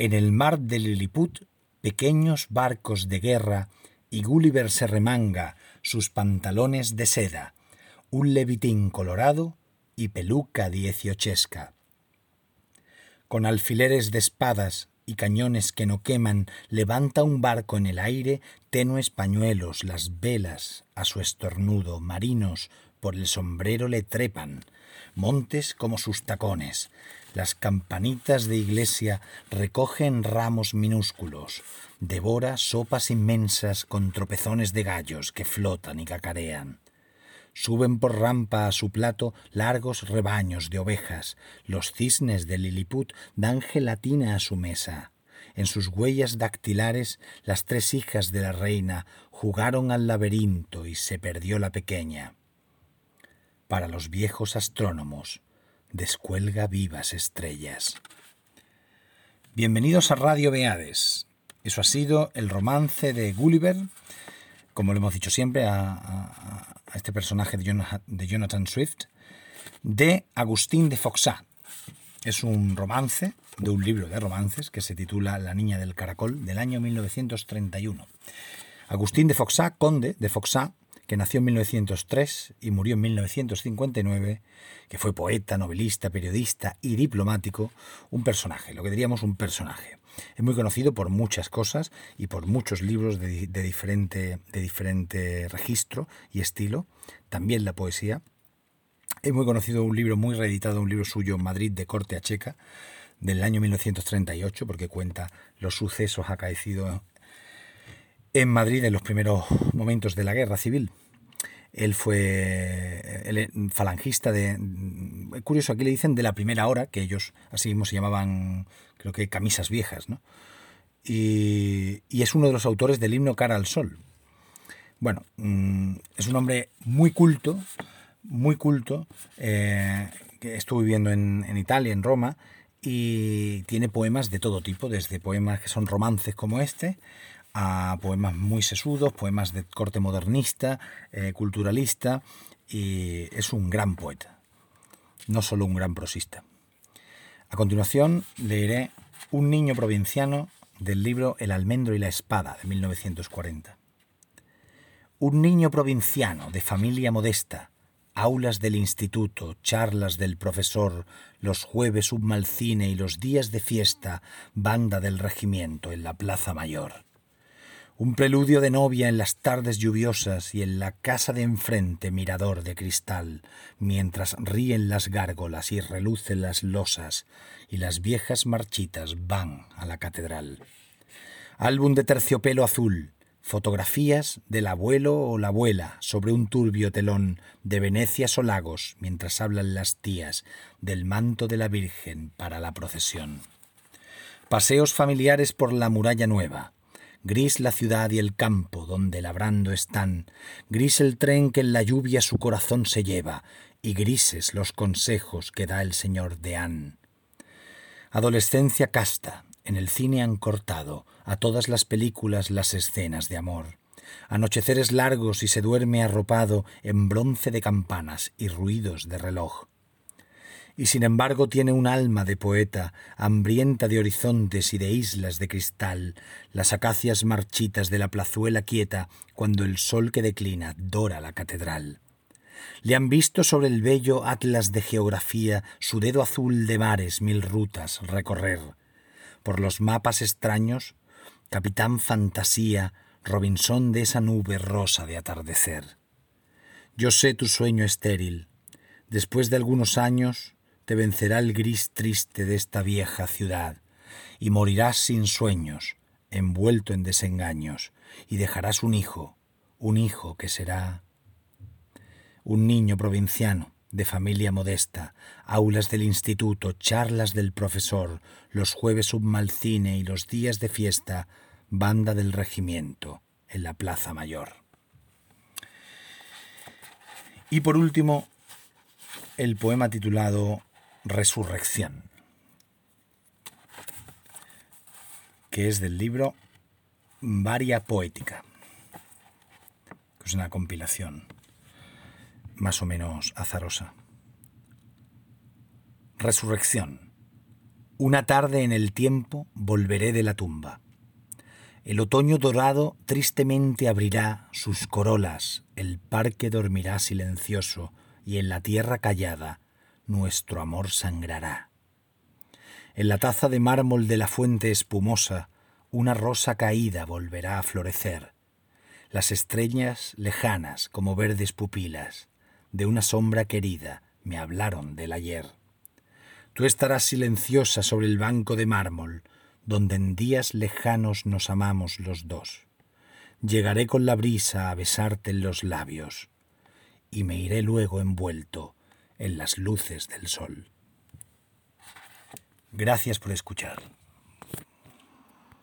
En el mar de Lilliput, pequeños barcos de guerra y Gulliver se remanga sus pantalones de seda, un levitín colorado y peluca dieciochesca. Con alfileres de espadas y cañones que no queman, levanta un barco en el aire, tenues pañuelos, las velas a su estornudo, marinos por el sombrero le trepan, montes como sus tacones, las campanitas de iglesia recogen ramos minúsculos, devora sopas inmensas con tropezones de gallos que flotan y cacarean. Suben por rampa a su plato largos rebaños de ovejas. Los cisnes de Lilliput dan gelatina a su mesa. En sus huellas dactilares las tres hijas de la reina jugaron al laberinto y se perdió la pequeña. Para los viejos astrónomos, descuelga vivas estrellas. Bienvenidos a Radio Beades. Eso ha sido el romance de Gulliver, como lo hemos dicho siempre, a, este personaje de Jonathan, Swift, de Agustín de Foxá. Es un romance de un libro de romances que se titula La niña del caracol del año 1931. Agustín de Foxá, conde de Foxá, que nació en 1903 y murió en 1959, que fue poeta, novelista, periodista y diplomático, un personaje, lo que diríamos un personaje. Es muy conocido por muchas cosas y por muchos libros de, diferente, de diferente registro y estilo, también la poesía. Es muy conocido un libro muy reeditado, un libro suyo, Madrid de corte a checa, del año 1938, porque cuenta los sucesos acaecidos en Madrid en los primeros momentos de la guerra civil. Él fue el falangista de... Curioso, aquí le dicen de la primera hora, que ellos así mismo se llamaban, creo que camisas viejas, ¿no? Y, es uno de los autores del himno Cara al Sol. Bueno, mm, es un hombre muy culto, muy culto, eh, que estuvo viviendo en, en Italia, en Roma, y tiene poemas de todo tipo, desde poemas que son romances como este, a poemas muy sesudos, poemas de corte modernista, eh, culturalista, y es un gran poeta, no solo un gran prosista. A continuación leeré Un niño provinciano del libro El almendro y la espada de 1940. Un niño provinciano de familia modesta, aulas del instituto, charlas del profesor, los jueves un mal cine y los días de fiesta, banda del regimiento en la Plaza Mayor un preludio de novia en las tardes lluviosas y en la casa de enfrente mirador de cristal, mientras ríen las gárgolas y relucen las losas y las viejas marchitas van a la catedral. Álbum de terciopelo azul, fotografías del abuelo o la abuela sobre un turbio telón de Venecias o lagos mientras hablan las tías del manto de la Virgen para la procesión. Paseos familiares por la muralla nueva, Gris la ciudad y el campo donde labrando están, gris el tren que en la lluvia su corazón se lleva, y grises los consejos que da el señor Deán. Adolescencia casta, en el cine han cortado a todas las películas las escenas de amor. Anocheceres largos y se duerme arropado en bronce de campanas y ruidos de reloj y sin embargo tiene un alma de poeta, hambrienta de horizontes y de islas de cristal, las acacias marchitas de la plazuela quieta cuando el sol que declina dora la catedral. Le han visto sobre el bello atlas de geografía su dedo azul de mares mil rutas recorrer. Por los mapas extraños, capitán fantasía, Robinson de esa nube rosa de atardecer. Yo sé tu sueño estéril. Después de algunos años, te vencerá el gris triste de esta vieja ciudad, y morirás sin sueños, envuelto en desengaños, y dejarás un hijo, un hijo que será un niño provinciano, de familia modesta, aulas del instituto, charlas del profesor, los jueves un mal cine y los días de fiesta, banda del regimiento en la Plaza Mayor. Y por último, el poema titulado Resurrección, que es del libro Varia Poética, que es una compilación más o menos azarosa. Resurrección. Una tarde en el tiempo volveré de la tumba. El otoño dorado tristemente abrirá sus corolas, el parque dormirá silencioso y en la tierra callada nuestro amor sangrará. En la taza de mármol de la fuente espumosa, una rosa caída volverá a florecer. Las estrellas lejanas como verdes pupilas de una sombra querida me hablaron del ayer. Tú estarás silenciosa sobre el banco de mármol, donde en días lejanos nos amamos los dos. Llegaré con la brisa a besarte en los labios, y me iré luego envuelto en las luces del sol. Gracias por escuchar.